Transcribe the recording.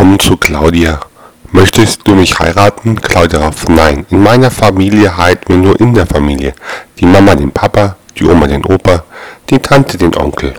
Willkommen zu Claudia. Möchtest du mich heiraten? Claudia darauf, nein. In meiner Familie heiraten wir nur in der Familie. Die Mama den Papa, die Oma den Opa, die Tante den Onkel.